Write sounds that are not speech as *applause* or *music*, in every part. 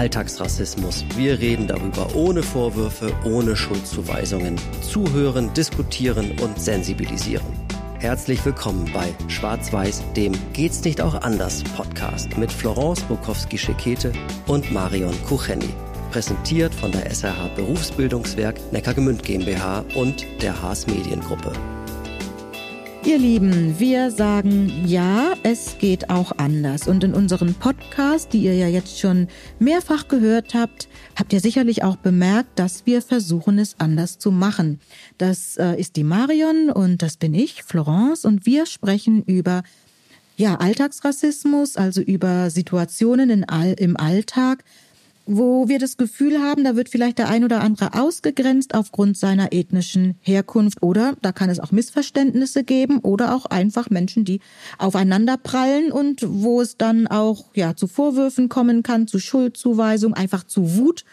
Alltagsrassismus. Wir reden darüber ohne Vorwürfe, ohne Schuldzuweisungen. Zuhören, diskutieren und sensibilisieren. Herzlich willkommen bei Schwarz-Weiß, dem Geht's nicht auch anders Podcast mit Florence Bukowski-Schekete und Marion Kucheni. Präsentiert von der SRH Berufsbildungswerk Neckargemünd GmbH und der Haas Mediengruppe. Ihr Lieben, wir sagen ja, es geht auch anders. Und in unserem Podcast, die ihr ja jetzt schon mehrfach gehört habt, habt ihr sicherlich auch bemerkt, dass wir versuchen, es anders zu machen. Das äh, ist die Marion und das bin ich, Florence, und wir sprechen über ja, Alltagsrassismus, also über Situationen in im Alltag, wo wir das Gefühl haben, da wird vielleicht der ein oder andere ausgegrenzt aufgrund seiner ethnischen Herkunft oder da kann es auch Missverständnisse geben oder auch einfach Menschen, die aufeinander prallen und wo es dann auch ja zu Vorwürfen kommen kann, zu Schuldzuweisung, einfach zu Wut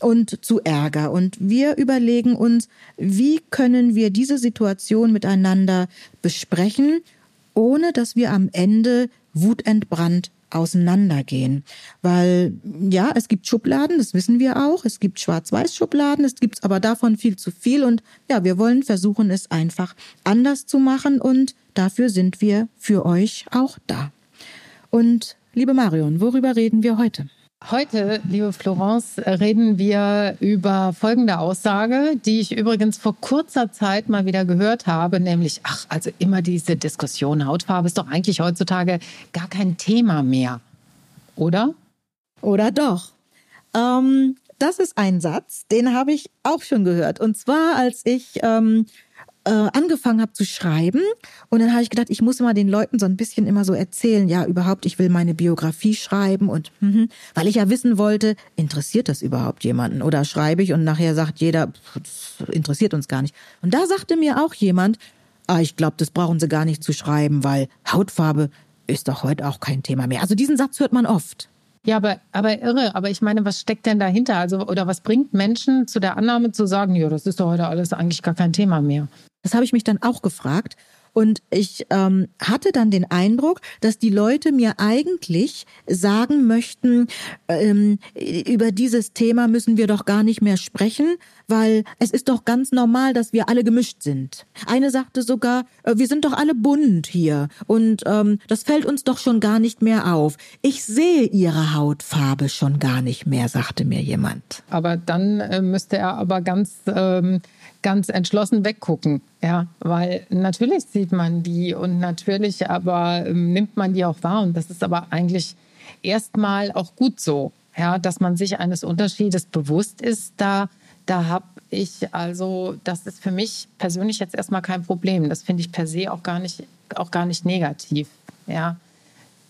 und zu Ärger. Und wir überlegen uns, wie können wir diese Situation miteinander besprechen, ohne dass wir am Ende wutentbrannt auseinandergehen. Weil ja, es gibt Schubladen, das wissen wir auch. Es gibt Schwarz-Weiß-Schubladen, es gibt aber davon viel zu viel. Und ja, wir wollen versuchen, es einfach anders zu machen. Und dafür sind wir für euch auch da. Und liebe Marion, worüber reden wir heute? Heute, liebe Florence, reden wir über folgende Aussage, die ich übrigens vor kurzer Zeit mal wieder gehört habe, nämlich, ach, also immer diese Diskussion, Hautfarbe ist doch eigentlich heutzutage gar kein Thema mehr, oder? Oder doch? Ähm, das ist ein Satz, den habe ich auch schon gehört. Und zwar, als ich ähm, äh, angefangen habe zu schreiben. Und dann habe ich gedacht, ich muss mal den Leuten so ein bisschen immer so erzählen, ja, überhaupt, ich will meine Biografie schreiben und mhm, weil ich ja wissen wollte, interessiert das überhaupt jemanden? Oder schreibe ich und nachher sagt jeder, das interessiert uns gar nicht. Und da sagte mir auch jemand, ah, ich glaube, das brauchen sie gar nicht zu schreiben, weil Hautfarbe ist doch heute auch kein Thema mehr. Also diesen Satz hört man oft. Ja, aber, aber irre. Aber ich meine, was steckt denn dahinter? Also, oder was bringt Menschen zu der Annahme zu sagen, ja, das ist doch heute alles eigentlich gar kein Thema mehr? Das habe ich mich dann auch gefragt. Und ich ähm, hatte dann den Eindruck, dass die Leute mir eigentlich sagen möchten, ähm, über dieses Thema müssen wir doch gar nicht mehr sprechen, weil es ist doch ganz normal, dass wir alle gemischt sind. Eine sagte sogar, äh, wir sind doch alle bunt hier und ähm, das fällt uns doch schon gar nicht mehr auf. Ich sehe ihre Hautfarbe schon gar nicht mehr, sagte mir jemand. Aber dann äh, müsste er aber ganz ähm, ganz entschlossen weggucken. Ja, weil natürlich sieht man die und natürlich aber ähm, nimmt man die auch wahr. Und das ist aber eigentlich erstmal auch gut so, ja, dass man sich eines Unterschiedes bewusst ist. Da, da habe ich also, das ist für mich persönlich jetzt erstmal kein Problem. Das finde ich per se auch gar nicht, auch gar nicht negativ. Ja,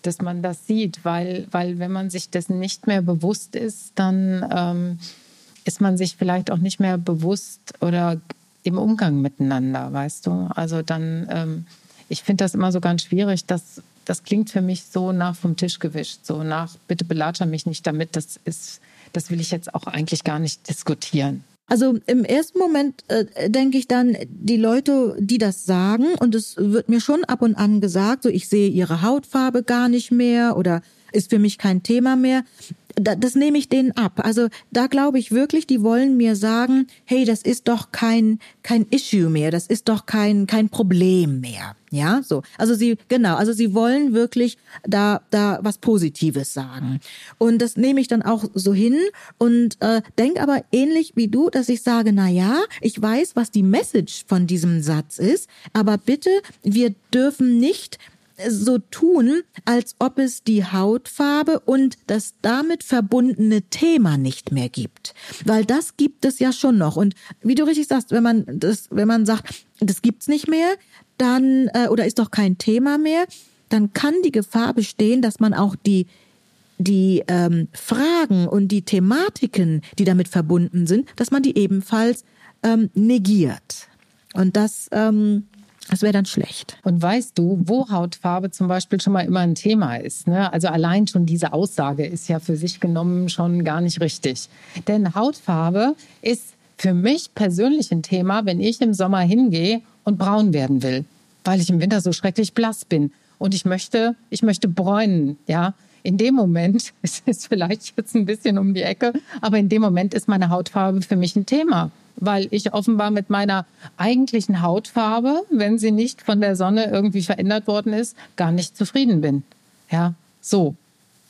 dass man das sieht, weil, weil wenn man sich dessen nicht mehr bewusst ist, dann ähm, ist man sich vielleicht auch nicht mehr bewusst oder im Umgang miteinander, weißt du? Also dann, ähm, ich finde das immer so ganz schwierig, dass das klingt für mich so nach vom Tisch gewischt, so nach, bitte belatscher mich nicht damit, das ist, das will ich jetzt auch eigentlich gar nicht diskutieren. Also im ersten Moment äh, denke ich dann, die Leute, die das sagen, und es wird mir schon ab und an gesagt, so ich sehe ihre Hautfarbe gar nicht mehr oder ist für mich kein Thema mehr das nehme ich denen ab. Also da glaube ich wirklich, die wollen mir sagen, hey, das ist doch kein kein Issue mehr, das ist doch kein kein Problem mehr. Ja, so. Also sie genau, also sie wollen wirklich da da was Positives sagen. Und das nehme ich dann auch so hin und äh, denk aber ähnlich wie du, dass ich sage, na ja, ich weiß, was die Message von diesem Satz ist, aber bitte, wir dürfen nicht so tun, als ob es die Hautfarbe und das damit verbundene Thema nicht mehr gibt. Weil das gibt es ja schon noch. Und wie du richtig sagst, wenn man das, wenn man sagt, das gibt's nicht mehr, dann, äh, oder ist doch kein Thema mehr, dann kann die Gefahr bestehen, dass man auch die die ähm, Fragen und die Thematiken, die damit verbunden sind, dass man die ebenfalls ähm, negiert. Und das ähm, das wäre dann schlecht. Und weißt du, wo Hautfarbe zum Beispiel schon mal immer ein Thema ist? Ne? Also allein schon diese Aussage ist ja für sich genommen schon gar nicht richtig. Denn Hautfarbe ist für mich persönlich ein Thema, wenn ich im Sommer hingehe und braun werden will, weil ich im Winter so schrecklich blass bin und ich möchte, ich möchte bräunen, ja. in dem Moment, *laughs* es ist vielleicht jetzt ein bisschen um die Ecke, aber in dem Moment ist meine Hautfarbe für mich ein Thema weil ich offenbar mit meiner eigentlichen Hautfarbe, wenn sie nicht von der Sonne irgendwie verändert worden ist, gar nicht zufrieden bin. Ja, so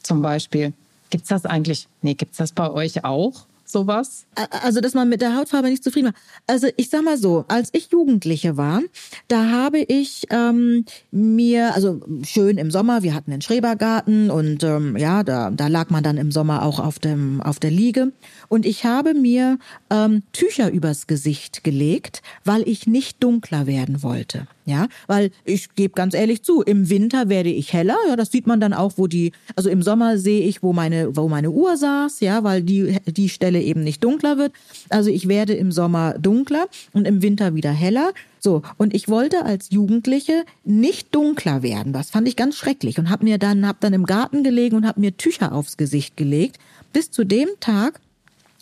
zum Beispiel. Gibt's das eigentlich? Nee, gibt's das bei euch auch? Sowas? Also, dass man mit der Hautfarbe nicht zufrieden war. Also, ich sag mal so, als ich Jugendliche war, da habe ich ähm, mir, also schön im Sommer, wir hatten den Schrebergarten und ähm, ja, da, da lag man dann im Sommer auch auf, dem, auf der Liege. Und ich habe mir ähm, Tücher übers Gesicht gelegt, weil ich nicht dunkler werden wollte. Ja, weil ich gebe ganz ehrlich zu, im Winter werde ich heller. Ja, das sieht man dann auch, wo die, also im Sommer sehe ich, wo meine, wo meine Uhr saß, ja, weil die, die Stelle eben nicht dunkler wird. Also ich werde im Sommer dunkler und im Winter wieder heller. So, und ich wollte als Jugendliche nicht dunkler werden. Das fand ich ganz schrecklich und habe mir dann, hab dann im Garten gelegen und habe mir Tücher aufs Gesicht gelegt. Bis zu dem Tag,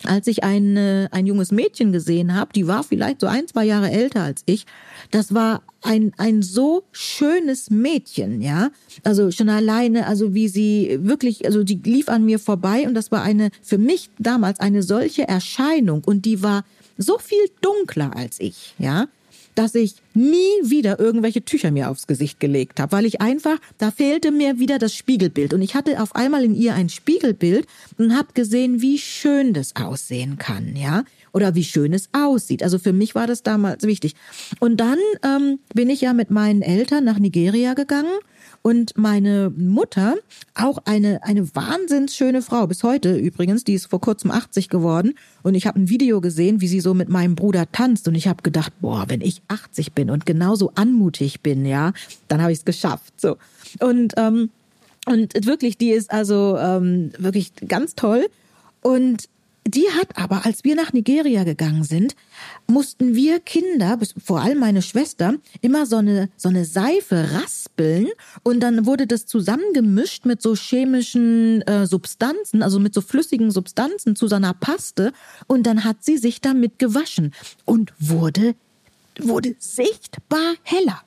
als ich ein, ein junges Mädchen gesehen habe, die war vielleicht so ein, zwei Jahre älter als ich. Das war ein, ein so schönes Mädchen, ja. Also schon alleine, also wie sie wirklich, also die lief an mir vorbei und das war eine, für mich damals eine solche Erscheinung und die war so viel dunkler als ich, ja dass ich nie wieder irgendwelche Tücher mir aufs Gesicht gelegt habe, weil ich einfach, da fehlte mir wieder das Spiegelbild. Und ich hatte auf einmal in ihr ein Spiegelbild und habe gesehen, wie schön das aussehen kann, ja, oder wie schön es aussieht. Also für mich war das damals wichtig. Und dann ähm, bin ich ja mit meinen Eltern nach Nigeria gegangen und meine Mutter, auch eine, eine wahnsinns schöne Frau, bis heute übrigens, die ist vor kurzem 80 geworden. Und ich habe ein Video gesehen, wie sie so mit meinem Bruder tanzt. Und ich habe gedacht, boah, wenn ich 80 bin und genauso anmutig bin, ja, dann habe ich es geschafft. So. Und, ähm, und wirklich, die ist also ähm, wirklich ganz toll. Und die hat aber, als wir nach Nigeria gegangen sind, mussten wir Kinder, vor allem meine Schwester, immer so eine, so eine Seife raspeln und dann wurde das zusammengemischt mit so chemischen äh, Substanzen, also mit so flüssigen Substanzen zu so einer Paste und dann hat sie sich damit gewaschen und wurde, wurde sichtbar heller.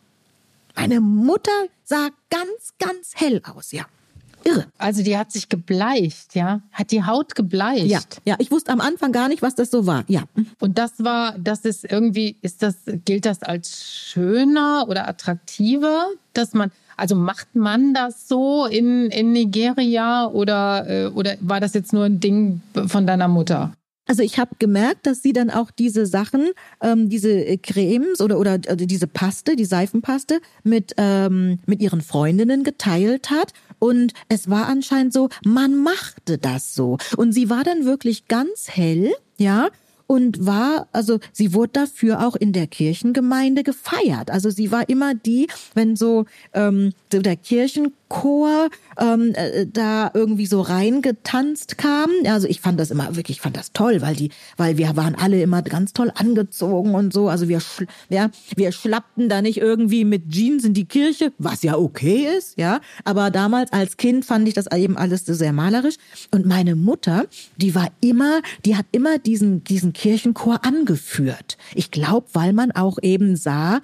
Meine Mutter sah ganz, ganz hell aus, ja irre. Also die hat sich gebleicht, ja? Hat die Haut gebleicht? Ja, ja. Ich wusste am Anfang gar nicht, was das so war. Ja. Und das war, das ist irgendwie, ist das, gilt das als schöner oder attraktiver, dass man, also macht man das so in, in Nigeria oder, äh, oder war das jetzt nur ein Ding von deiner Mutter? Also ich habe gemerkt, dass sie dann auch diese Sachen, ähm, diese äh, Cremes oder oder äh, diese Paste, die Seifenpaste mit ähm, mit ihren Freundinnen geteilt hat. Und es war anscheinend so, man machte das so. Und sie war dann wirklich ganz hell, ja, und war, also sie wurde dafür auch in der Kirchengemeinde gefeiert. Also sie war immer die, wenn so ähm, der Kirchenchor ähm, äh, da irgendwie so reingetanzt kam. Also ich fand das immer wirklich, ich fand das toll, weil die, weil wir waren alle immer ganz toll angezogen und so. Also wir, ja, wir schlappten da nicht irgendwie mit Jeans in die Kirche, was ja okay ist, ja. Aber damals als Kind fand ich das eben alles sehr malerisch. Und meine Mutter, die war immer, die hat immer diesen diesen Kirchenchor angeführt. Ich glaube, weil man auch eben sah,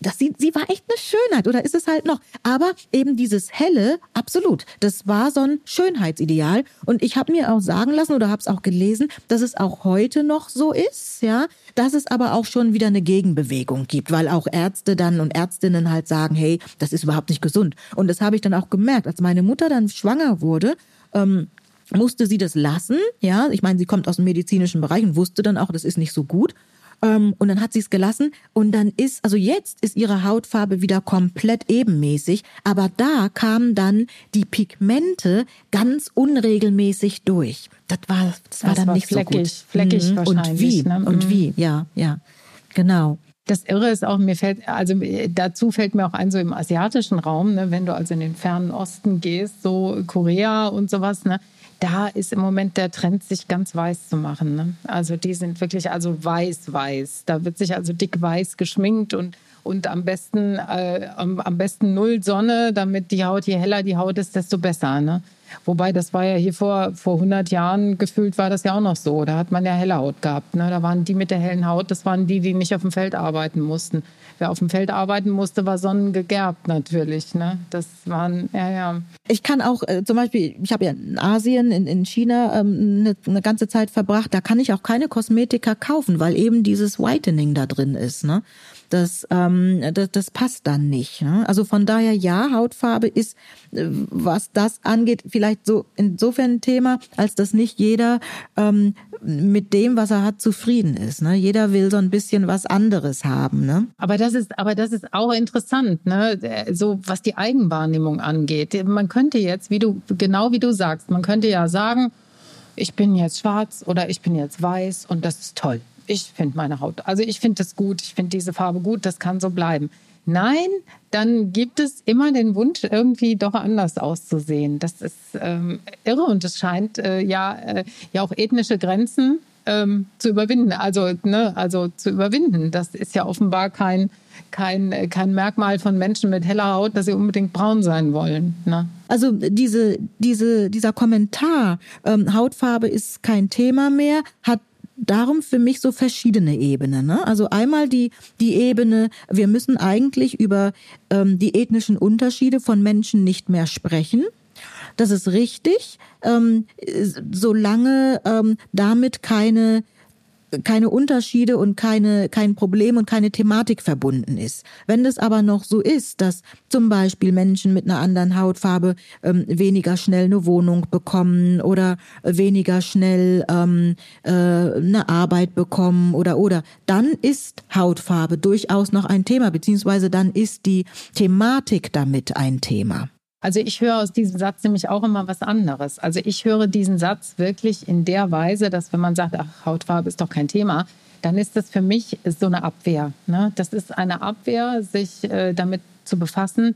das sie, sie war echt eine Schönheit oder ist es halt noch. Aber eben dieses helle, absolut, das war so ein Schönheitsideal. Und ich habe mir auch sagen lassen oder habe es auch gelesen, dass es auch heute noch so ist, ja, dass es aber auch schon wieder eine Gegenbewegung gibt, weil auch Ärzte dann und Ärztinnen halt sagen, hey, das ist überhaupt nicht gesund. Und das habe ich dann auch gemerkt, als meine Mutter dann schwanger wurde. Ähm, musste sie das lassen, ja, ich meine, sie kommt aus dem medizinischen Bereich und wusste dann auch, das ist nicht so gut. Ähm, und dann hat sie es gelassen und dann ist, also jetzt ist ihre Hautfarbe wieder komplett ebenmäßig, aber da kamen dann die Pigmente ganz unregelmäßig durch. Das war, das war das dann war nicht fleckig, so gut. Fleckig mhm. wahrscheinlich. Und wie, ne? und mhm. wie, ja, ja, genau. Das Irre ist auch, mir fällt, also dazu fällt mir auch ein, so im asiatischen Raum, ne, wenn du also in den fernen Osten gehst, so Korea und sowas, ne, da ist im Moment der Trend, sich ganz weiß zu machen. Ne? Also die sind wirklich also weiß-weiß. Da wird sich also dick weiß geschminkt und, und am besten äh, am, am, besten null Sonne, damit die Haut, je heller die Haut ist, desto besser. Ne? Wobei, das war ja hier vor, vor 100 Jahren gefühlt, war das ja auch noch so. Da hat man ja helle Haut gehabt. Ne? Da waren die mit der hellen Haut, das waren die, die nicht auf dem Feld arbeiten mussten. Wer auf dem Feld arbeiten musste, war sonnengegerbt natürlich. Ne? Das waren, ja, ja. Ich kann auch äh, zum Beispiel, ich habe ja in Asien, in, in China ähm, eine, eine ganze Zeit verbracht, da kann ich auch keine Kosmetika kaufen, weil eben dieses Whitening da drin ist. Ne? Das, ähm, das, das passt dann nicht. Ne? Also von daher ja, Hautfarbe ist, äh, was das angeht, vielleicht so insofern ein Thema, als dass nicht jeder ähm, mit dem, was er hat, zufrieden ist. Ne? Jeder will so ein bisschen was anderes haben. Ne? Aber das ist, aber das ist auch interessant, ne? So was die Eigenwahrnehmung angeht. Man könnte jetzt, wie du genau wie du sagst, man könnte ja sagen, ich bin jetzt schwarz oder ich bin jetzt weiß und das ist toll. Ich finde meine Haut, also ich finde das gut, ich finde diese Farbe gut, das kann so bleiben. Nein, dann gibt es immer den Wunsch, irgendwie doch anders auszusehen. Das ist ähm, irre und es scheint äh, ja, äh, ja auch ethnische Grenzen ähm, zu überwinden. Also, ne, also zu überwinden. Das ist ja offenbar kein, kein, kein Merkmal von Menschen mit heller Haut, dass sie unbedingt braun sein wollen. Ne? Also diese, diese, dieser Kommentar, ähm, Hautfarbe ist kein Thema mehr, hat darum für mich so verschiedene Ebenen. Ne? Also einmal die, die Ebene, wir müssen eigentlich über ähm, die ethnischen Unterschiede von Menschen nicht mehr sprechen. Das ist richtig, ähm, solange ähm, damit keine keine Unterschiede und keine, kein Problem und keine Thematik verbunden ist. Wenn es aber noch so ist, dass zum Beispiel Menschen mit einer anderen Hautfarbe ähm, weniger schnell eine Wohnung bekommen oder weniger schnell ähm, äh, eine Arbeit bekommen oder oder, dann ist Hautfarbe durchaus noch ein Thema, beziehungsweise dann ist die Thematik damit ein Thema. Also ich höre aus diesem Satz nämlich auch immer was anderes. Also ich höre diesen Satz wirklich in der Weise, dass wenn man sagt, ach, Hautfarbe ist doch kein Thema, dann ist das für mich so eine Abwehr. Ne? Das ist eine Abwehr, sich äh, damit zu befassen,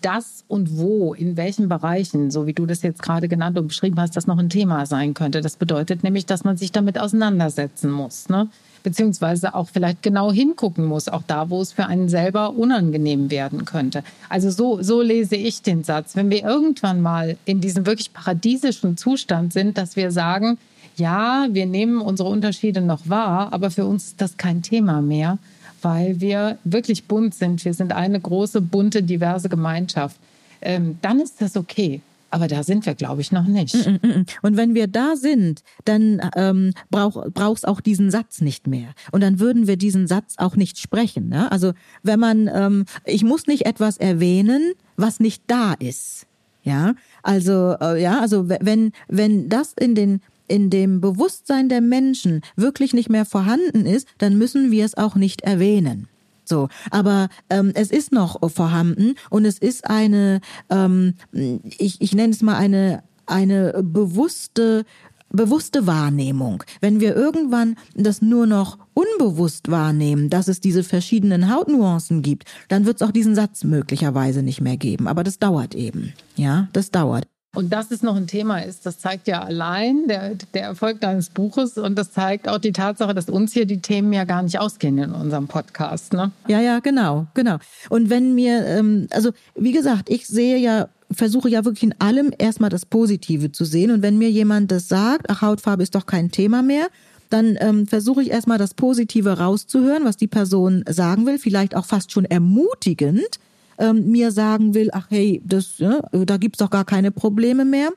das und wo, in welchen Bereichen, so wie du das jetzt gerade genannt und beschrieben hast, das noch ein Thema sein könnte. Das bedeutet nämlich, dass man sich damit auseinandersetzen muss. Ne? Beziehungsweise auch vielleicht genau hingucken muss, auch da, wo es für einen selber unangenehm werden könnte. Also so, so lese ich den Satz. Wenn wir irgendwann mal in diesem wirklich paradiesischen Zustand sind, dass wir sagen, ja, wir nehmen unsere Unterschiede noch wahr, aber für uns ist das kein Thema mehr, weil wir wirklich bunt sind. Wir sind eine große, bunte, diverse Gemeinschaft. Ähm, dann ist das okay. Aber da sind wir, glaube ich, noch nicht. Mm, mm, mm, Und wenn wir da sind, dann ähm, brauch, brauchst auch diesen Satz nicht mehr. Und dann würden wir diesen Satz auch nicht sprechen. Ne? Also wenn man, ähm, ich muss nicht etwas erwähnen, was nicht da ist. Ja, also äh, ja, also wenn wenn das in den in dem Bewusstsein der Menschen wirklich nicht mehr vorhanden ist, dann müssen wir es auch nicht erwähnen. So, aber ähm, es ist noch vorhanden und es ist eine, ähm, ich, ich nenne es mal eine eine bewusste bewusste Wahrnehmung. Wenn wir irgendwann das nur noch unbewusst wahrnehmen, dass es diese verschiedenen Hautnuancen gibt, dann wird es auch diesen Satz möglicherweise nicht mehr geben. Aber das dauert eben. Ja, das dauert. Und dass es noch ein Thema ist, das zeigt ja allein der, der Erfolg deines Buches und das zeigt auch die Tatsache, dass uns hier die Themen ja gar nicht ausgehen in unserem Podcast. Ne? Ja, ja, genau, genau. Und wenn mir, ähm, also wie gesagt, ich sehe ja versuche ja wirklich in allem erstmal das Positive zu sehen. Und wenn mir jemand das sagt, ach, Hautfarbe ist doch kein Thema mehr, dann ähm, versuche ich erstmal das Positive rauszuhören, was die Person sagen will, vielleicht auch fast schon ermutigend ähm, mir sagen will, ach hey, das, ja, da gibt's doch gar keine Probleme mehr.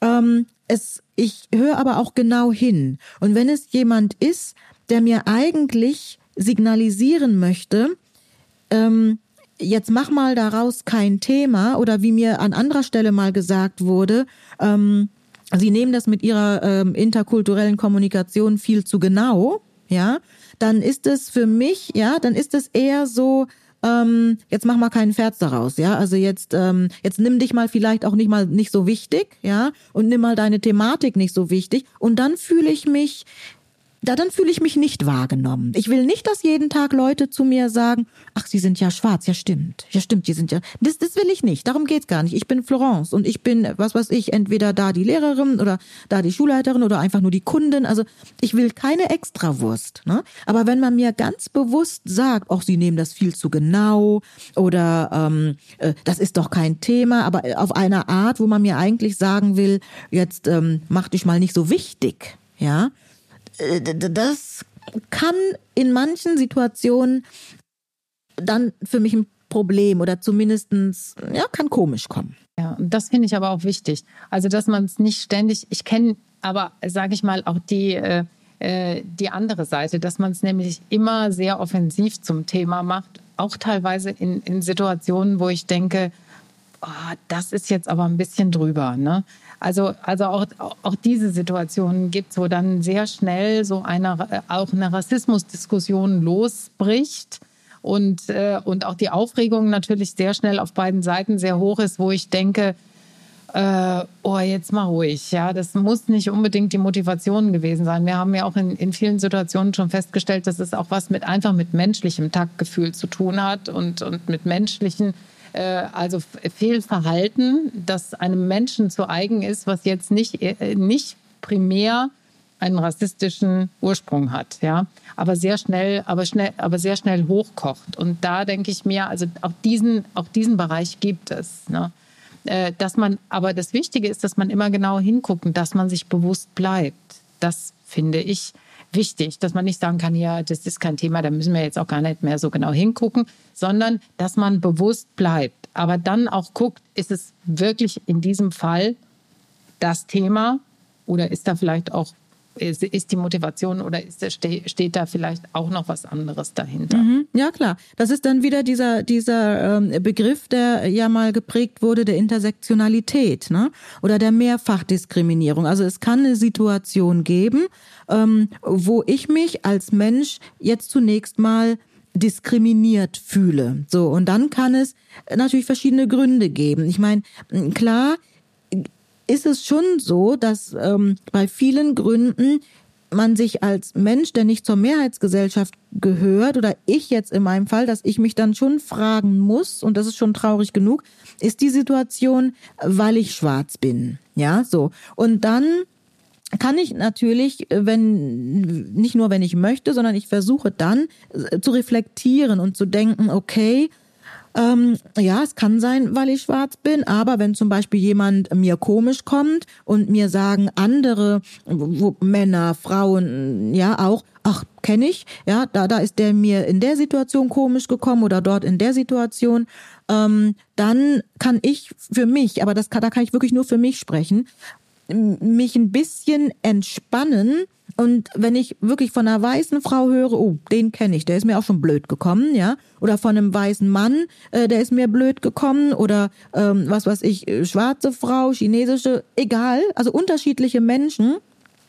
Ähm, es, ich höre aber auch genau hin. Und wenn es jemand ist, der mir eigentlich signalisieren möchte, ähm, jetzt mach mal daraus kein Thema oder wie mir an anderer Stelle mal gesagt wurde, ähm, Sie nehmen das mit Ihrer ähm, interkulturellen Kommunikation viel zu genau, ja, dann ist es für mich, ja, dann ist es eher so, ähm, jetzt mach mal keinen Scherz daraus, ja. Also jetzt, ähm, jetzt nimm dich mal vielleicht auch nicht mal nicht so wichtig, ja, und nimm mal deine Thematik nicht so wichtig. Und dann fühle ich mich da dann fühle ich mich nicht wahrgenommen. Ich will nicht, dass jeden Tag Leute zu mir sagen, ach, Sie sind ja schwarz, ja stimmt, ja stimmt, Sie sind ja, das, das will ich nicht, darum geht's gar nicht. Ich bin Florence und ich bin, was weiß ich, entweder da die Lehrerin oder da die Schulleiterin oder einfach nur die Kundin, also ich will keine Extrawurst, ne? Aber wenn man mir ganz bewusst sagt, ach, Sie nehmen das viel zu genau oder ähm, äh, das ist doch kein Thema, aber auf einer Art, wo man mir eigentlich sagen will, jetzt ähm, mach dich mal nicht so wichtig, ja, äh, das kann in manchen Situationen dann für mich ein Problem oder zumindestens ja, kann komisch kommen. Ja, das finde ich aber auch wichtig. Also, dass man es nicht ständig, ich kenne aber, sage ich mal, auch die, äh, äh die andere Seite, dass man es nämlich immer sehr offensiv zum Thema macht, auch teilweise in, in Situationen, wo ich denke, oh, das ist jetzt aber ein bisschen drüber. Ne? Also, also auch, auch diese Situationen gibt es, wo dann sehr schnell so eine, auch eine Rassismusdiskussion losbricht und, äh, und auch die Aufregung natürlich sehr schnell auf beiden Seiten sehr hoch ist, wo ich denke, äh, oh, jetzt mal ruhig. Ja, das muss nicht unbedingt die Motivation gewesen sein. Wir haben ja auch in, in vielen Situationen schon festgestellt, dass es auch was mit einfach mit menschlichem Taktgefühl zu tun hat und, und mit menschlichen äh, also Fehlverhalten, das einem Menschen zu eigen ist, was jetzt nicht, äh, nicht primär einen rassistischen Ursprung hat, ja, aber sehr schnell, aber schnell, aber sehr schnell hochkocht. Und da denke ich mir, also auch diesen, auch diesen Bereich gibt es. Ne? Äh, dass man, aber das Wichtige ist, dass man immer genau hinguckt und dass man sich bewusst bleibt. Das finde ich wichtig, dass man nicht sagen kann, ja, das ist kein Thema, da müssen wir jetzt auch gar nicht mehr so genau hingucken, sondern dass man bewusst bleibt. Aber dann auch guckt, ist es wirklich in diesem Fall das Thema oder ist da vielleicht auch ist, die Motivation oder ist, steht da vielleicht auch noch was anderes dahinter? Mhm, ja, klar. Das ist dann wieder dieser, dieser ähm, Begriff, der ja mal geprägt wurde, der Intersektionalität ne? oder der Mehrfachdiskriminierung. Also es kann eine Situation geben, ähm, wo ich mich als Mensch jetzt zunächst mal diskriminiert fühle. So, und dann kann es natürlich verschiedene Gründe geben. Ich meine, klar ist es schon so, dass ähm, bei vielen Gründen man sich als Mensch, der nicht zur Mehrheitsgesellschaft gehört, oder ich jetzt in meinem Fall, dass ich mich dann schon fragen muss, und das ist schon traurig genug, ist die Situation, weil ich schwarz bin. Ja, so. Und dann kann ich natürlich, wenn, nicht nur wenn ich möchte, sondern ich versuche dann äh, zu reflektieren und zu denken, okay, ähm, ja, es kann sein, weil ich schwarz bin, aber wenn zum Beispiel jemand mir komisch kommt und mir sagen andere wo, Männer, Frauen, ja auch, ach, kenne ich, ja, da, da ist der mir in der Situation komisch gekommen oder dort in der Situation, ähm, dann kann ich für mich, aber das kann, da kann ich wirklich nur für mich sprechen, mich ein bisschen entspannen. Und wenn ich wirklich von einer weißen Frau höre, oh, den kenne ich, der ist mir auch schon blöd gekommen, ja, oder von einem weißen Mann, äh, der ist mir blöd gekommen, oder ähm, was weiß ich, äh, schwarze Frau, chinesische, egal, also unterschiedliche Menschen,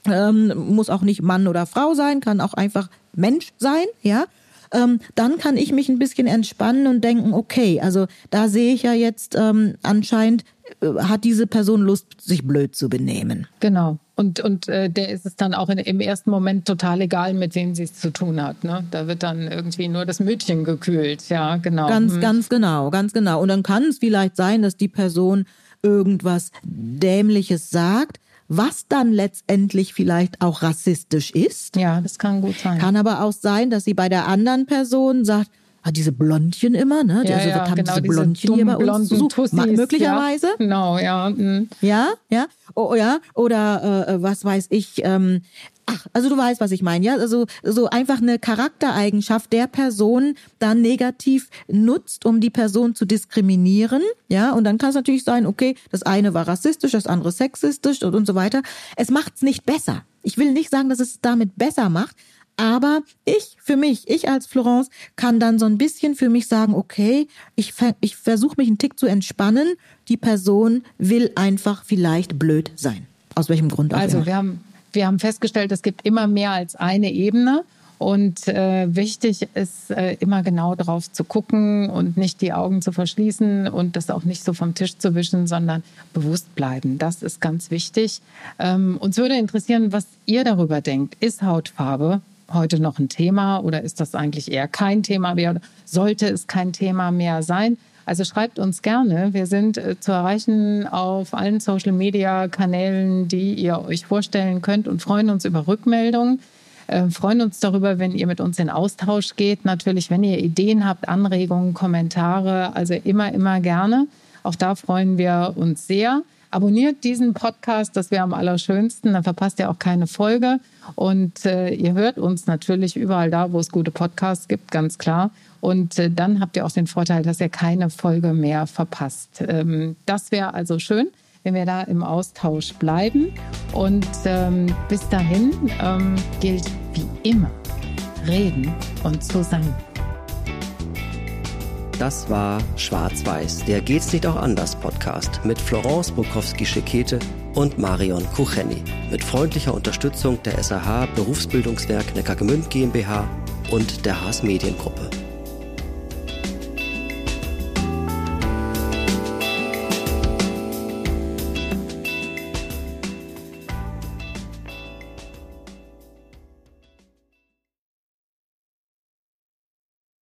ähm, muss auch nicht Mann oder Frau sein, kann auch einfach Mensch sein, ja. Ähm, dann kann ich mich ein bisschen entspannen und denken, okay, also da sehe ich ja jetzt ähm, anscheinend äh, hat diese Person Lust, sich blöd zu benehmen. Genau. Und, und äh, der ist es dann auch in, im ersten Moment total egal, mit wem sie es zu tun hat. Ne? Da wird dann irgendwie nur das Mütchen gekühlt. Ja, genau. Ganz, hm. ganz genau, ganz genau. Und dann kann es vielleicht sein, dass die Person irgendwas Dämliches sagt, was dann letztendlich vielleicht auch rassistisch ist. Ja, das kann gut sein. Kann aber auch sein, dass sie bei der anderen Person sagt, ah, diese Blondchen immer, ne? Ja, also, ja, haben genau, diese Blondchen diese hier bei uns zu Tussis, möglicherweise. Ja, genau, ja. Mhm. Ja, ja. Oh, oh, ja. Oder äh, was weiß ich, ähm, Ach, also du weißt, was ich meine, ja? Also so einfach eine Charaktereigenschaft der Person dann negativ nutzt, um die Person zu diskriminieren, ja? Und dann kann es natürlich sein, okay, das eine war rassistisch, das andere sexistisch und, und so weiter. Es macht's nicht besser. Ich will nicht sagen, dass es damit besser macht, aber ich, für mich, ich als Florence, kann dann so ein bisschen für mich sagen, okay, ich, ich versuche mich einen Tick zu entspannen. Die Person will einfach vielleicht blöd sein. Aus welchem Grund auch Also immer. wir haben, wir haben festgestellt, es gibt immer mehr als eine Ebene. Und äh, wichtig ist äh, immer genau drauf zu gucken und nicht die Augen zu verschließen und das auch nicht so vom Tisch zu wischen, sondern bewusst bleiben. Das ist ganz wichtig. Ähm, uns würde interessieren, was ihr darüber denkt. Ist Hautfarbe heute noch ein Thema oder ist das eigentlich eher kein Thema mehr? Sollte es kein Thema mehr sein? Also schreibt uns gerne. Wir sind äh, zu erreichen auf allen Social-Media-Kanälen, die ihr euch vorstellen könnt und freuen uns über Rückmeldungen. Äh, freuen uns darüber, wenn ihr mit uns in Austausch geht. Natürlich, wenn ihr Ideen habt, Anregungen, Kommentare, also immer, immer gerne. Auch da freuen wir uns sehr. Abonniert diesen Podcast, das wäre am allerschönsten. Dann verpasst ihr auch keine Folge. Und äh, ihr hört uns natürlich überall da, wo es gute Podcasts gibt, ganz klar. Und äh, dann habt ihr auch den Vorteil, dass ihr keine Folge mehr verpasst. Ähm, das wäre also schön wenn wir da im Austausch bleiben. Und ähm, bis dahin ähm, gilt wie immer, reden und zusammen. Das war Schwarz-Weiß, der Geht's nicht auch anders Podcast mit Florence Bukowski-Schekete und Marion Kucheni. Mit freundlicher Unterstützung der SAH Berufsbildungswerk Neckargemünd GmbH und der Haas Mediengruppe.